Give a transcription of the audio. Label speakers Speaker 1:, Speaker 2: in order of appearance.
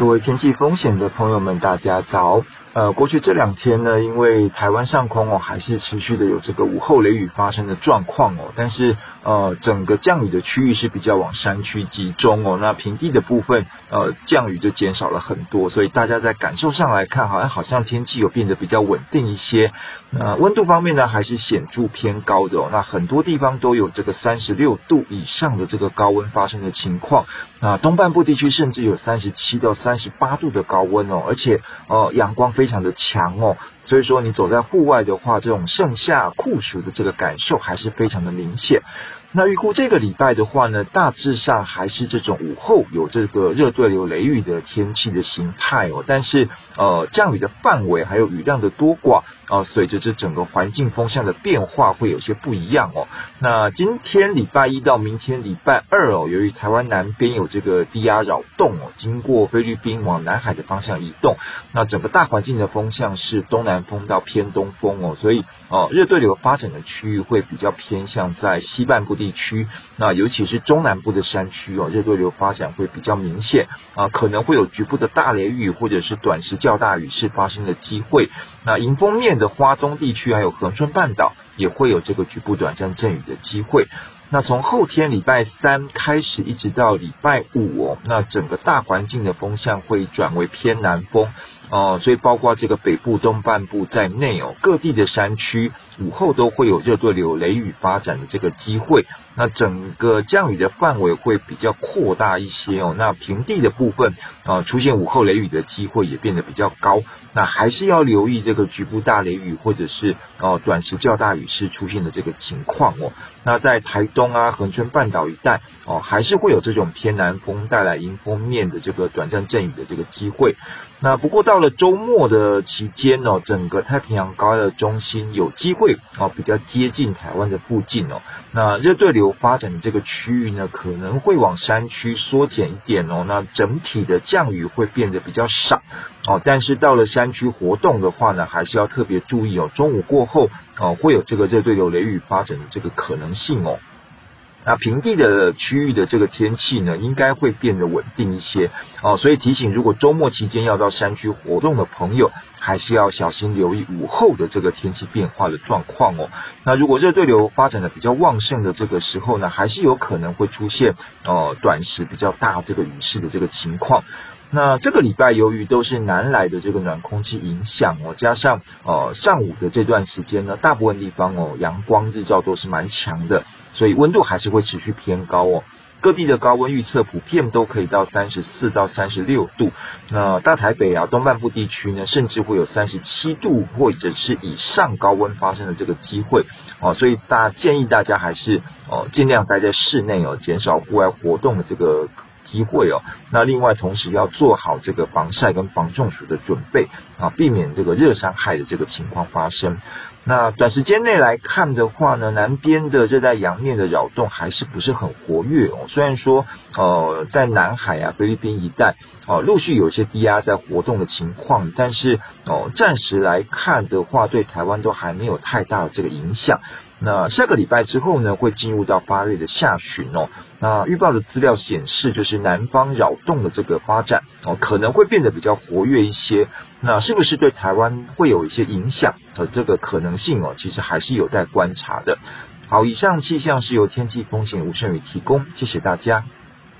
Speaker 1: 各位天气风险的朋友们，大家早。呃，过去这两天呢，因为台湾上空哦还是持续的有这个午后雷雨发生的状况哦，但是呃整个降雨的区域是比较往山区集中哦，那平地的部分呃降雨就减少了很多，所以大家在感受上来看，好像好像天气有变得比较稳定一些。呃，温度方面呢还是显著偏高的哦，那很多地方都有这个三十六度以上的这个高温发生的情况，那东半部地区甚至有三十七到三十八度的高温哦，而且呃阳光。非常的强哦，所以说你走在户外的话，这种盛夏酷暑的这个感受还是非常的明显。那预估这个礼拜的话呢，大致上还是这种午后有这个热对流雷雨的天气的形态哦，但是呃降雨的范围还有雨量的多寡啊，随着这整个环境风向的变化会有些不一样哦。那今天礼拜一到明天礼拜二哦，由于台湾南边有这个低压扰动哦，经过菲律宾往南海的方向移动，那整个大环境的风向是东南风到偏东风哦，所以哦热对流发展的区域会比较偏向在西半部。地区，那尤其是中南部的山区哦，热对流发展会比较明显啊，可能会有局部的大雷雨或者是短时较大雨势发生的机会。那迎风面的花东地区还有恒春半岛也会有这个局部短暂阵雨的机会。那从后天礼拜三开始，一直到礼拜五哦，那整个大环境的风向会转为偏南风哦，所以包括这个北部东半部在内哦，各地的山区午后都会有热对流雷雨发展的这个机会。那整个降雨的范围会比较扩大一些哦。那平地的部分啊，出现午后雷雨的机会也变得比较高。那还是要留意这个局部大雷雨或者是哦短时较大雨势出现的这个情况哦。那在台东。东啊，恒春半岛一带哦，还是会有这种偏南风带来迎风面的这个短暂阵雨的这个机会。那不过到了周末的期间哦，整个太平洋高压的中心有机会哦，比较接近台湾的附近哦。那热对流发展的这个区域呢，可能会往山区缩减一点哦。那整体的降雨会变得比较少哦。但是到了山区活动的话呢，还是要特别注意哦。中午过后哦，会有这个热对流雷雨发展的这个可能性哦。那平地的区域的这个天气呢，应该会变得稳定一些哦，所以提醒，如果周末期间要到山区活动的朋友，还是要小心留意午后的这个天气变化的状况哦。那如果热对流发展的比较旺盛的这个时候呢，还是有可能会出现哦短时比较大这个雨势的这个情况。那这个礼拜由于都是南来的这个暖空气影响哦，加上呃上午的这段时间呢，大部分地方哦阳光日照都是蛮强的，所以温度还是会持续偏高哦。各地的高温预测普遍都可以到三十四到三十六度，那大台北啊东半部地区呢，甚至会有三十七度或者是以上高温发生的这个机会哦，所以大建议大家还是哦尽量待在室内哦，减少户外活动的这个。机会哦，那另外同时要做好这个防晒跟防中暑的准备啊，避免这个热伤害的这个情况发生。那短时间内来看的话呢，南边的热带洋面的扰动还是不是很活跃哦。虽然说呃在南海啊菲律宾一带哦陆续有一些低压在活动的情况，但是哦暂时来看的话，对台湾都还没有太大的这个影响。那下个礼拜之后呢，会进入到八月的下旬哦。那预报的资料显示，就是南方扰动的这个发展哦，可能会变得比较活跃一些。那是不是对台湾会有一些影响的这个可能性哦？其实还是有待观察的。好，以上气象是由天气风险吴胜宇提供，谢谢大家。